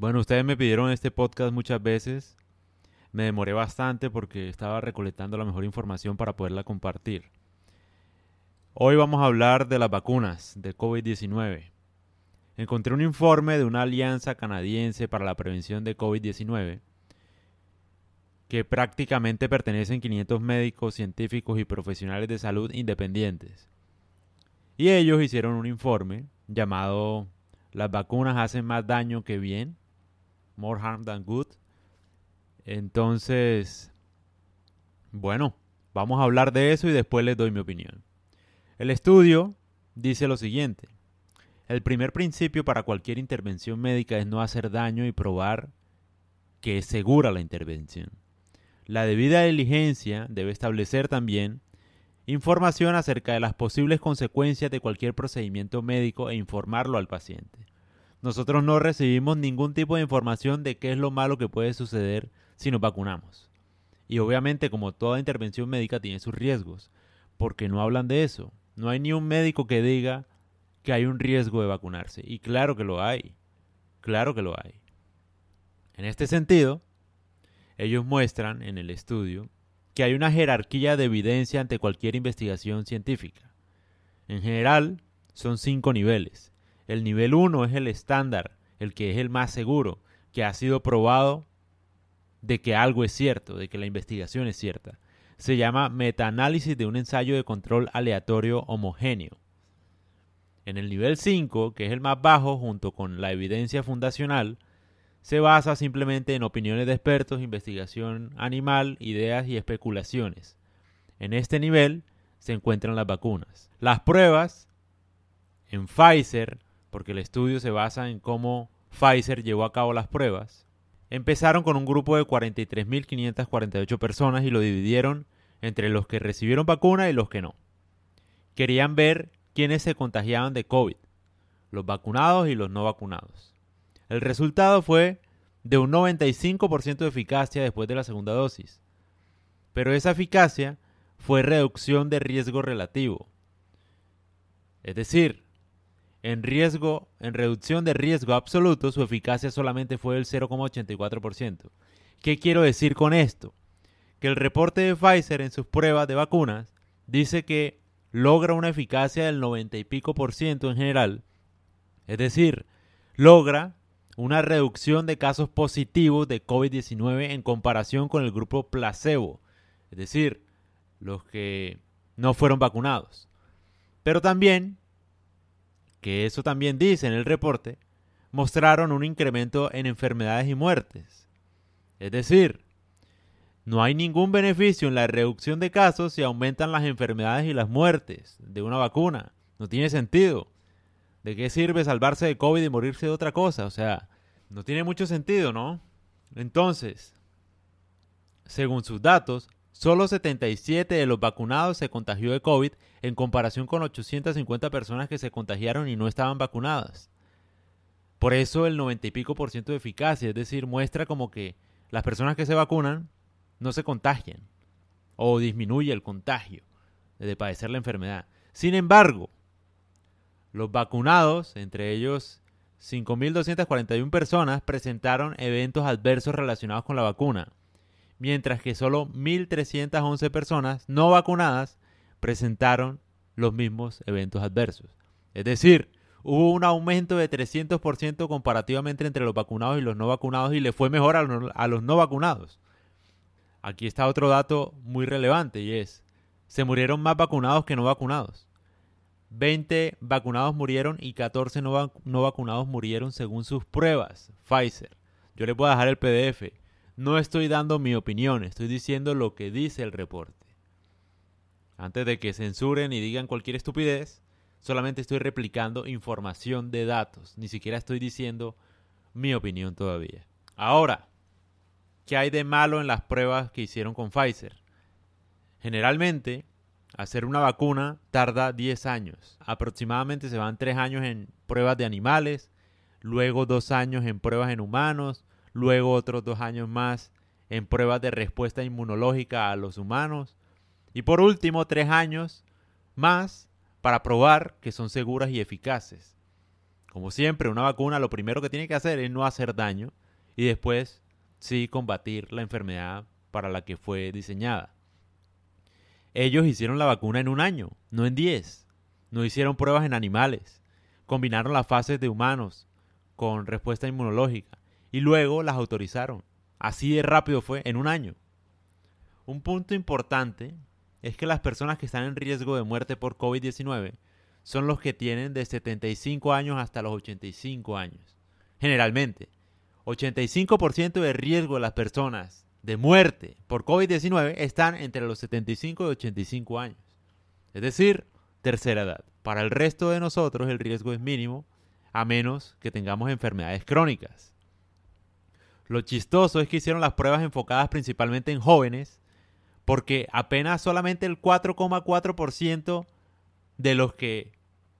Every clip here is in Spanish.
Bueno, ustedes me pidieron este podcast muchas veces. Me demoré bastante porque estaba recolectando la mejor información para poderla compartir. Hoy vamos a hablar de las vacunas de COVID-19. Encontré un informe de una alianza canadiense para la prevención de COVID-19 que prácticamente pertenecen 500 médicos, científicos y profesionales de salud independientes. Y ellos hicieron un informe llamado Las vacunas hacen más daño que bien, More Harm Than Good. Entonces, bueno, vamos a hablar de eso y después les doy mi opinión. El estudio dice lo siguiente. El primer principio para cualquier intervención médica es no hacer daño y probar que es segura la intervención. La debida diligencia debe establecer también información acerca de las posibles consecuencias de cualquier procedimiento médico e informarlo al paciente. Nosotros no recibimos ningún tipo de información de qué es lo malo que puede suceder si nos vacunamos. Y obviamente como toda intervención médica tiene sus riesgos, porque no hablan de eso. No hay ni un médico que diga que hay un riesgo de vacunarse. Y claro que lo hay. Claro que lo hay. En este sentido, ellos muestran en el estudio que hay una jerarquía de evidencia ante cualquier investigación científica. En general, son cinco niveles. El nivel 1 es el estándar, el que es el más seguro, que ha sido probado de que algo es cierto, de que la investigación es cierta. Se llama metaanálisis de un ensayo de control aleatorio homogéneo. En el nivel 5, que es el más bajo, junto con la evidencia fundacional, se basa simplemente en opiniones de expertos, investigación animal, ideas y especulaciones. En este nivel se encuentran las vacunas. Las pruebas en Pfizer, porque el estudio se basa en cómo Pfizer llevó a cabo las pruebas, empezaron con un grupo de 43.548 personas y lo dividieron entre los que recibieron vacuna y los que no. Querían ver quiénes se contagiaban de COVID, los vacunados y los no vacunados. El resultado fue de un 95% de eficacia después de la segunda dosis. Pero esa eficacia fue reducción de riesgo relativo. Es decir, en riesgo, en reducción de riesgo absoluto, su eficacia solamente fue del 0,84%. ¿Qué quiero decir con esto? Que el reporte de Pfizer en sus pruebas de vacunas dice que logra una eficacia del 90 y pico por ciento en general. Es decir, logra una reducción de casos positivos de COVID-19 en comparación con el grupo placebo, es decir, los que no fueron vacunados. Pero también, que eso también dice en el reporte, mostraron un incremento en enfermedades y muertes. Es decir, no hay ningún beneficio en la reducción de casos si aumentan las enfermedades y las muertes de una vacuna. No tiene sentido. ¿De qué sirve salvarse de COVID y morirse de otra cosa? O sea, no tiene mucho sentido, ¿no? Entonces, según sus datos, solo 77 de los vacunados se contagió de COVID en comparación con 850 personas que se contagiaron y no estaban vacunadas. Por eso el 90 y pico por ciento de eficacia, es decir, muestra como que las personas que se vacunan no se contagian o disminuye el contagio de padecer la enfermedad. Sin embargo, los vacunados, entre ellos 5.241 personas, presentaron eventos adversos relacionados con la vacuna, mientras que solo 1.311 personas no vacunadas presentaron los mismos eventos adversos. Es decir, hubo un aumento de 300% comparativamente entre los vacunados y los no vacunados y le fue mejor a los, no vacunados. Aquí está otro dato muy relevante y es, se murieron más vacunados que no vacunados. 20 vacunados murieron y 14 no, vacunados murieron según sus pruebas. Pfizer. Yo les voy a dejar el PDF. No estoy dando mi opinión, estoy diciendo lo que dice el reporte. Antes de que censuren y digan cualquier estupidez, solamente estoy replicando información de datos. Ni siquiera estoy diciendo mi opinión todavía. Ahora, ¿qué hay de malo en las pruebas que hicieron con Pfizer? Generalmente, Hacer una vacuna tarda 10 años. Aproximadamente se van 3 años en pruebas de animales, luego 2 años en pruebas en humanos, luego otros 2 años más en pruebas de respuesta inmunológica a los humanos y por último 3 años más para probar que son seguras y eficaces. Como siempre, una vacuna lo primero que tiene que hacer es no hacer daño y después sí combatir la enfermedad para la que fue diseñada. Ellos hicieron la vacuna en un año, no en diez. No hicieron pruebas en animales. Combinaron las fases de humanos con respuesta inmunológica y luego las autorizaron. Así de rápido fue, en un año. Un punto importante es que las personas que están en riesgo de muerte por COVID-19 son los que tienen de 75 años hasta los 85 años. Generalmente, 85% de riesgo de las personas de muerte por COVID-19 están entre los 75 y 85 años. Es decir, tercera edad. Para el resto de nosotros el riesgo es mínimo, a menos que tengamos enfermedades crónicas. Lo chistoso es que hicieron las pruebas enfocadas principalmente en jóvenes, porque apenas solamente el 4,4% de los que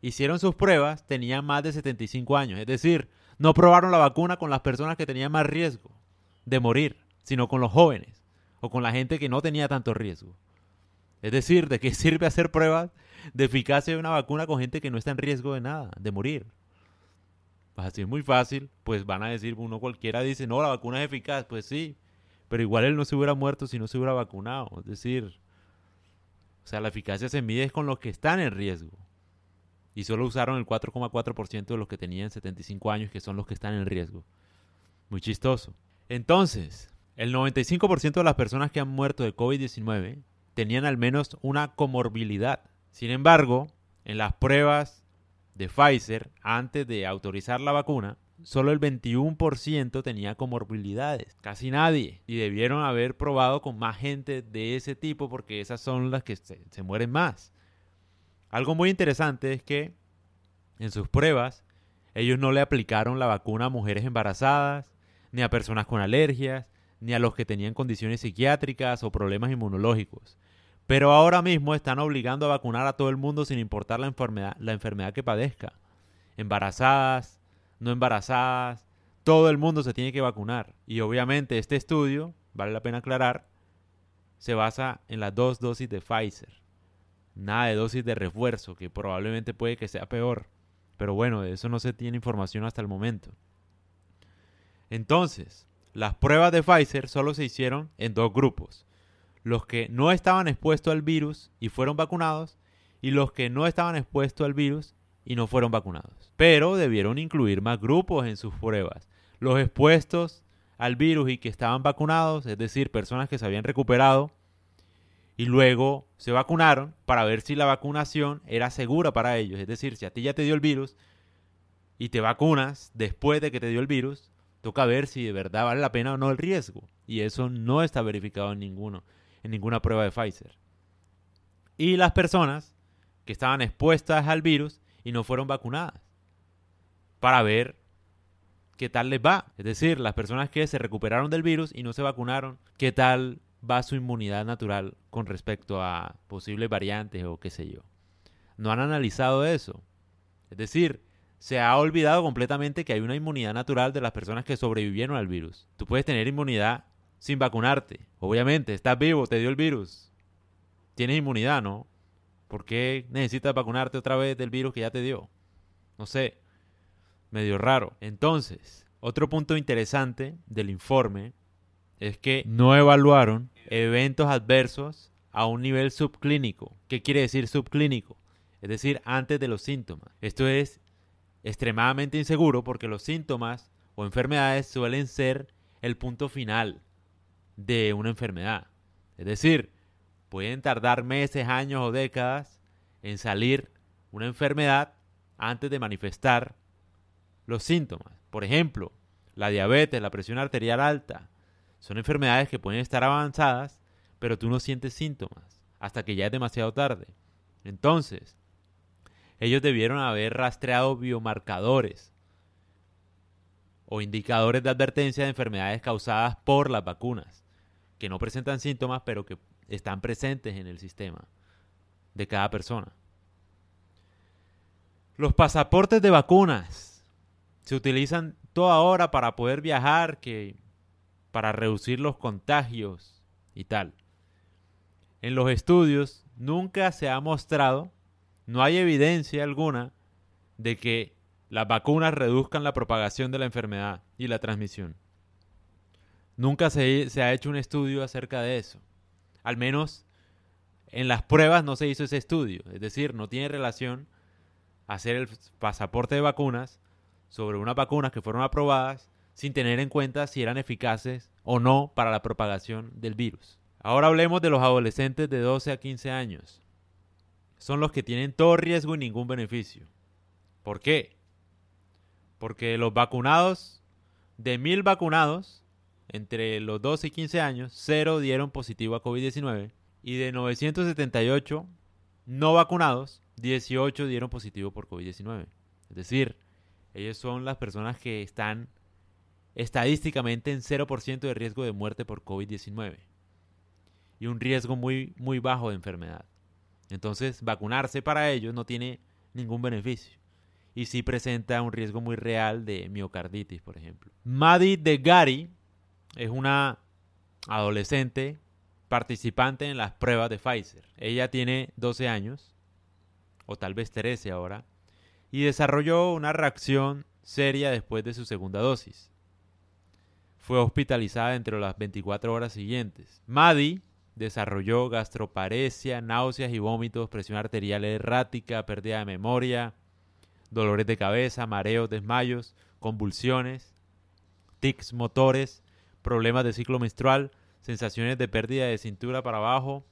hicieron sus pruebas tenían más de 75 años. Es decir, no probaron la vacuna con las personas que tenían más riesgo de morir, sino con los jóvenes o con la gente que no tenía tanto riesgo. Es decir, ¿de qué sirve hacer pruebas de eficacia de una vacuna con gente que no está en riesgo de nada, de morir? Pues así es muy fácil, pues van a decir, uno cualquiera dice, no, la vacuna es eficaz, pues sí, pero igual él no se hubiera muerto si no se hubiera vacunado. Es decir, o sea, la eficacia se mide con los que están en riesgo. Y solo usaron el 4,4% de los que tenían 75 años, que son los que están en riesgo. Muy chistoso. Entonces, el 95% de las personas que han muerto de COVID-19 tenían al menos una comorbilidad. Sin embargo, en las pruebas de Pfizer, antes de autorizar la vacuna, solo el 21% tenía comorbilidades, casi nadie. Y debieron haber probado con más gente de ese tipo porque esas son las que se, se, mueren más. Algo muy interesante es que en sus pruebas ellos no le aplicaron la vacuna a mujeres embarazadas, ni a personas con alergias, ni a los que tenían condiciones psiquiátricas o problemas inmunológicos. Pero ahora mismo están obligando a vacunar a todo el mundo sin importar la enfermedad, la enfermedad que padezca. Embarazadas, no embarazadas, todo el mundo se tiene que vacunar. Y obviamente este estudio, vale la pena aclarar, se basa en las dos dosis de Pfizer. Nada de dosis de refuerzo, que probablemente puede que sea peor. Pero bueno, de eso no se tiene información hasta el momento. Entonces, las pruebas de Pfizer solo se hicieron en dos grupos. Los que no estaban expuestos al virus y fueron vacunados y los que no estaban expuestos al virus y no fueron vacunados. Pero debieron incluir más grupos en sus pruebas. Los expuestos al virus y que estaban vacunados, es decir, personas que se habían recuperado y luego se vacunaron para ver si la vacunación era segura para ellos. Es decir, si a ti ya te dio el virus y te vacunas después de que te dio el virus, toca ver si de verdad vale la pena o no el riesgo. Y eso no está verificado en ninguno, en ninguna prueba de Pfizer. Y las personas que estaban expuestas al virus y no fueron vacunadas. Para ver qué tal les va. Es decir, las personas que se recuperaron del virus y no se vacunaron, qué tal va su inmunidad natural con respecto a posibles variantes o qué sé yo. No han analizado eso. Es decir, se ha olvidado completamente que hay una inmunidad natural de las personas que sobrevivieron al virus. Tú puedes tener inmunidad sin vacunarte. Obviamente, estás vivo, te dio el virus. Tienes inmunidad, ¿no? ¿Por qué necesitas vacunarte otra vez del virus que ya te dio? No sé, medio raro. Entonces, otro punto interesante del informe es que no evaluaron eventos adversos a un nivel subclínico. ¿Qué quiere decir subclínico? Es decir, antes de los síntomas. Esto es extremadamente inseguro porque los síntomas o enfermedades suelen ser el punto final de una enfermedad. Es decir, pueden tardar meses, años o décadas en salir una enfermedad antes de manifestar los síntomas. Por ejemplo, la diabetes, la presión arterial alta, son enfermedades que pueden estar avanzadas, pero tú no sientes síntomas hasta que ya es demasiado tarde. Entonces, ellos debieron haber rastreado biomarcadores o indicadores de advertencia de enfermedades causadas por las vacunas, que no presentan síntomas, pero que están presentes en el sistema de cada persona. Los pasaportes de vacunas se utilizan toda hora para poder viajar, que para reducir los contagios y tal. En los estudios nunca se ha mostrado no hay evidencia alguna de que las vacunas reduzcan la propagación de la enfermedad y la transmisión. Nunca se, se ha hecho un estudio acerca de eso. Al menos en las pruebas no se hizo ese estudio. Es decir, no tiene relación hacer el pasaporte de vacunas sobre unas vacunas que fueron aprobadas sin tener en cuenta si eran eficaces o no para la propagación del virus. Ahora hablemos de los adolescentes de 12 a 15 años. Son los que tienen todo riesgo y ningún beneficio. ¿Por qué? Porque los vacunados, de mil vacunados, entre los 12 y 15 años, cero dieron positivo a COVID-19 y de 978 no vacunados, 18 dieron positivo por COVID-19. Es decir, ellos son las personas que están estadísticamente en 0% de riesgo de muerte por COVID-19 y un riesgo muy, muy bajo de enfermedad. Entonces, vacunarse para ellos no tiene ningún beneficio y sí presenta un riesgo muy real de miocarditis, por ejemplo. Maddie de Gary es una adolescente participante en las pruebas de Pfizer. Ella tiene 12 años, o tal vez 13 ahora, y desarrolló una reacción seria después de su segunda dosis. Fue hospitalizada entre las 24 horas siguientes. Maddie desarrolló gastroparesia, náuseas y vómitos, presión arterial errática, pérdida de memoria, dolores de cabeza, mareos, desmayos, convulsiones, tics motores, problemas de ciclo menstrual, sensaciones de pérdida de cintura para abajo,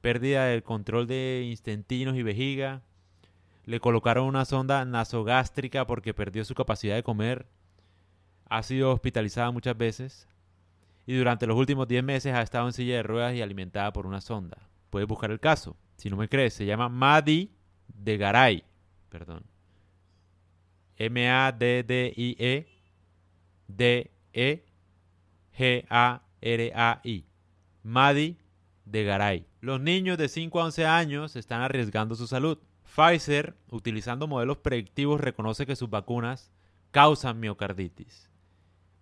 pérdida del control de intestinos y vejiga. Le colocaron una sonda nasogástrica porque perdió su capacidad de comer. Ha sido hospitalizada muchas veces. Y durante los últimos 10 meses ha estado en silla de ruedas y alimentada por una sonda. Puedes buscar el caso. Si no me crees, se llama Madi de Garay. Perdón. M-A-D-D-I-E D-E-G-A R-A-I. Madi de Garay. Los niños de 5 a 11 años están arriesgando su salud. Pfizer, utilizando modelos predictivos, reconoce que sus vacunas causan miocarditis.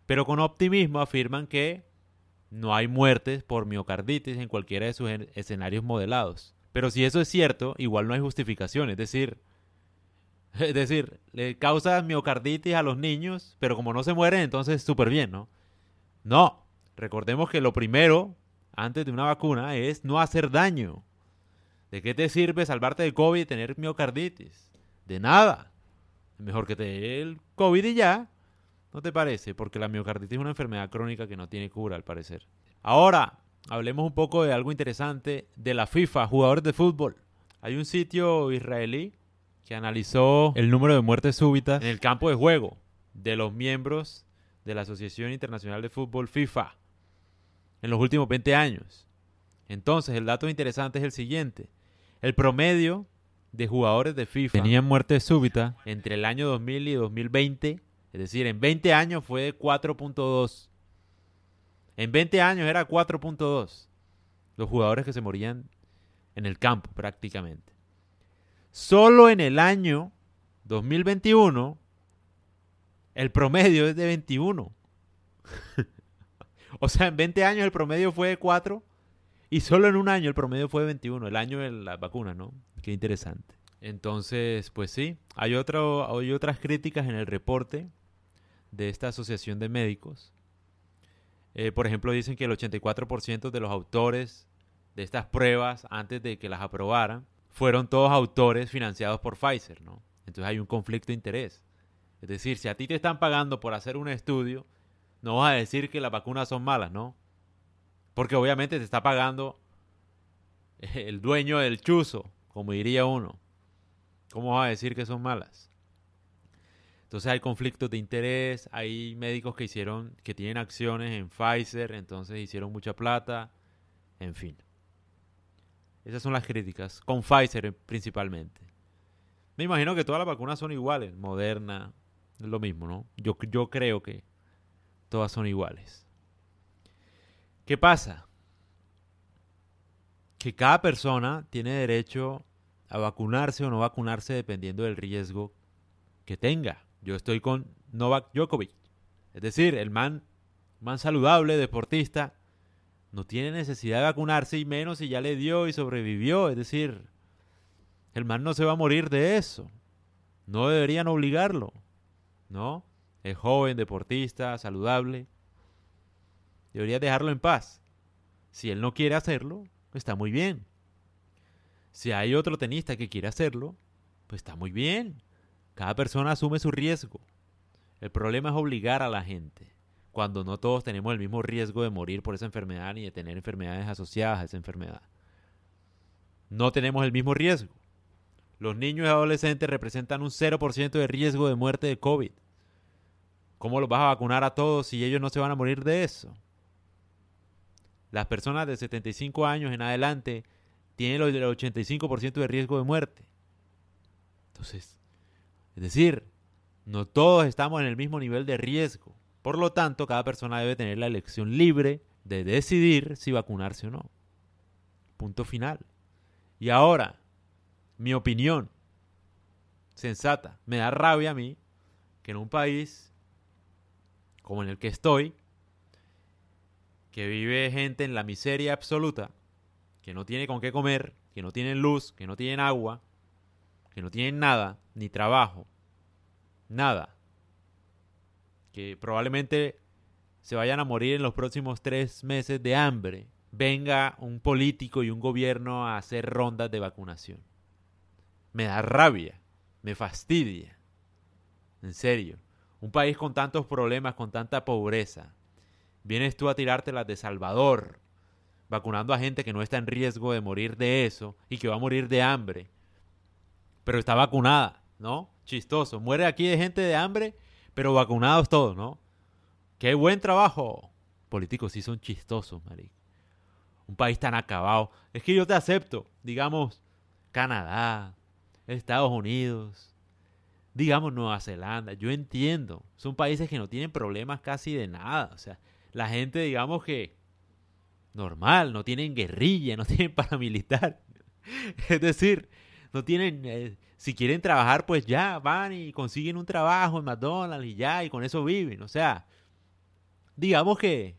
Pero con optimismo afirman que no hay muertes por miocarditis en cualquiera de sus escenarios modelados. Pero si eso es cierto, igual no hay justificación. Es decir, es decir, le causa miocarditis a los niños, pero como no se mueren, entonces súper bien, ¿no? No, Recordemos que lo primero, antes de una vacuna, es no hacer daño. ¿De qué te sirve salvarte de COVID y tener miocarditis? De nada. Mejor que te dé el COVID y ya. ¿No te parece? Porque la miocarditis es una enfermedad crónica que no tiene cura, al parecer. Ahora, hablemos un poco de algo interesante de la FIFA, jugadores de fútbol. Hay un sitio israelí que analizó el número de muertes súbitas en el campo de juego de los miembros de la Asociación Internacional de Fútbol FIFA en los últimos 20 años. Entonces, el dato interesante es el siguiente. El promedio de jugadores de FIFA tenían muerte súbita entre el año 2000 y 2020. Es decir, en 20 años fue de 4.2. En 20 años era 4.2. Los jugadores que se morían en el campo prácticamente. Solo en el año 2021 el promedio es de 21. O sea, en 20 años el promedio fue de 4 y solo en un año el promedio fue de 21, el año de la vacuna, ¿no? Qué interesante. Entonces, pues sí, hay, otro, hay otras críticas en el reporte de esta asociación de médicos. Eh, por ejemplo, dicen que el 84% de los autores de estas pruebas, antes de que las aprobaran, fueron todos autores financiados por Pfizer, ¿no? Entonces hay un conflicto de interés. Es decir, si a ti te están pagando por hacer un estudio, no vas a decir que las vacunas son malas, ¿no? Porque obviamente te está pagando el dueño del chuzo, como diría uno. ¿Cómo vas a decir que son malas? Entonces hay conflictos de interés, hay médicos que hicieron, que tienen acciones en Pfizer, entonces hicieron mucha plata, en fin. Esas son las críticas, con Pfizer principalmente. Me imagino que todas las vacunas son iguales, Moderna, es lo mismo, ¿no? Yo, yo creo que todas son iguales. ¿Qué pasa? Que cada persona tiene derecho a vacunarse o no vacunarse dependiendo del riesgo que tenga. Yo estoy con Novak Djokovic. Es decir, el man, man saludable, deportista, no tiene necesidad de vacunarse y menos si ya le dio y sobrevivió. Es decir, el man no se va a morir de eso. No deberían obligarlo. ¿No? Es joven, deportista, saludable. Deberías dejarlo en paz. Si él no quiere hacerlo, está muy bien. Si hay otro tenista que quiere hacerlo, pues está muy bien. Cada persona asume su riesgo. El problema es obligar a la gente, cuando no todos tenemos el mismo riesgo de morir por esa enfermedad ni de tener enfermedades asociadas a esa enfermedad. No tenemos el mismo riesgo. Los niños y adolescentes representan un 0% de riesgo de muerte de COVID. ¿Cómo los vas a vacunar a todos si ellos no se van a morir de eso? Las personas de 75 años en adelante tienen el 85% de riesgo de muerte. Entonces, es decir, no todos estamos en el mismo nivel de riesgo. Por lo tanto, cada persona debe tener la elección libre de decidir si vacunarse o no. Punto final. Y ahora, mi opinión sensata. Me da rabia a mí que en un país como en el que estoy, que vive gente en la miseria absoluta, que no tiene con qué comer, que no tienen luz, que no tienen agua, que no tienen nada, ni trabajo, nada, que probablemente se vayan a morir en los próximos tres meses de hambre, venga un político y un gobierno a hacer rondas de vacunación. Me da rabia, me fastidia. En serio, un país con tantos problemas, con tanta pobreza. Vienes tú a tirártelas de Salvador, vacunando a gente que no está en riesgo de morir de eso y que va a morir de hambre. Pero está vacunada, ¿no? Chistoso. Muere aquí de gente de hambre, pero vacunados todos, ¿no? ¡Qué buen trabajo! Políticos sí son chistosos, marico un país tan acabado. Es que yo te acepto, digamos, Canadá, Estados Unidos, digamos Nueva Zelanda, yo entiendo, son países que no tienen problemas casi de nada, o sea, la gente digamos que normal, no tienen guerrilla, no tienen paramilitar, es decir, no tienen, eh, si quieren trabajar pues ya van y consiguen un trabajo en McDonald's y ya, y con eso viven, o sea, digamos que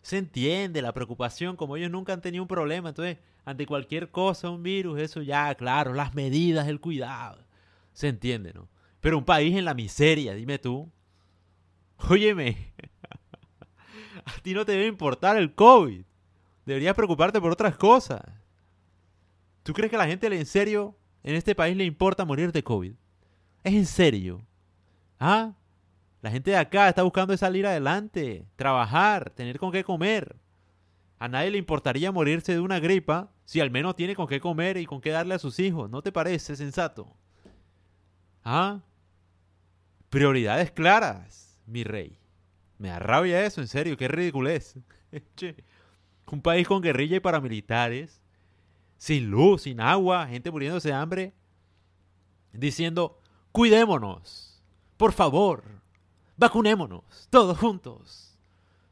se entiende la preocupación, como ellos nunca han tenido un problema, entonces ante cualquier cosa, un virus, eso ya, claro, las medidas, el cuidado, se entiende, ¿no? Pero un país en la miseria, dime tú, óyeme, a ti no te debe importar el COVID, deberías preocuparte por otras cosas. ¿Tú crees que a la gente en serio en este país le importa morir de COVID? ¿Es en serio? ¿Ah? La gente de acá está buscando salir adelante, trabajar, tener con qué comer. A nadie le importaría morirse de una gripa si al menos tiene con qué comer y con qué darle a sus hijos. ¿No te parece sensato? ¿Ah? Prioridades claras, mi rey. Me da rabia eso, en serio, qué ridiculez. Un país con guerrilla y paramilitares, sin luz, sin agua, gente muriéndose de hambre, diciendo, cuidémonos, por favor, Vacunémonos, todos juntos.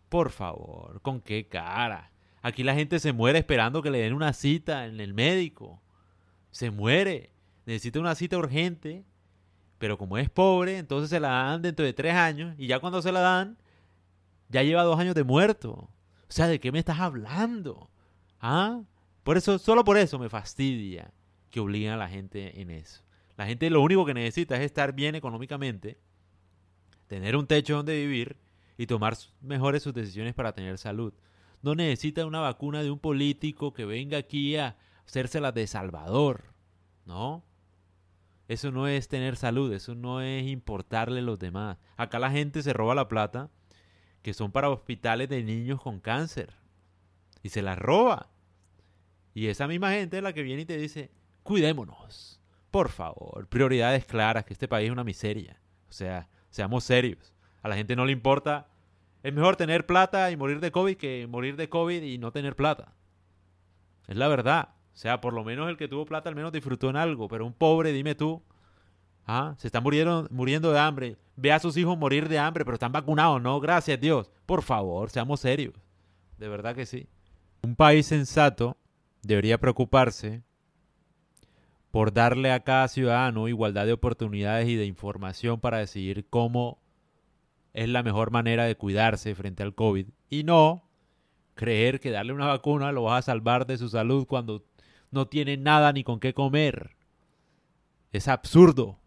Por favor, ¿con qué cara? Aquí la gente se muere esperando que le den una cita en el médico. Se muere. Necesita una cita urgente. Pero como es pobre, entonces se la dan dentro de tres años. Y ya cuando se la dan, ya lleva dos años de muerto. O sea, ¿de qué me estás hablando? ¿Ah? Por eso, solo por eso me fastidia que obliguen a la gente en eso. La gente lo único que necesita es estar bien económicamente tener un techo donde vivir y tomar mejores sus decisiones para tener salud. No necesita una vacuna de un político que venga aquí a hacérselas de Salvador, ¿no? Eso no es tener salud, eso no es importarle a los demás. Acá la gente se roba la plata que son para hospitales de niños con cáncer y se la roba. Y esa misma gente es la que viene y te dice, cuidémonos, por favor, prioridades claras, que este país es una miseria. O sea, Seamos serios. A la gente no le importa. Es mejor tener plata y morir de COVID que morir de COVID y no tener plata. Es la verdad. O sea, por lo menos el que tuvo plata al menos disfrutó en algo. Pero un pobre, dime tú, ¿ah? se está muriendo, muriendo de hambre. Ve a sus hijos morir de hambre, pero están vacunados. No, gracias Dios. Por favor, seamos serios. De verdad que sí. Un país sensato debería preocuparse por darle a cada ciudadano igualdad de oportunidades y de información para decidir cómo es la mejor manera de cuidarse frente al COVID y no creer que darle una vacuna lo va a salvar de su salud cuando no tiene nada ni con qué comer. Es absurdo.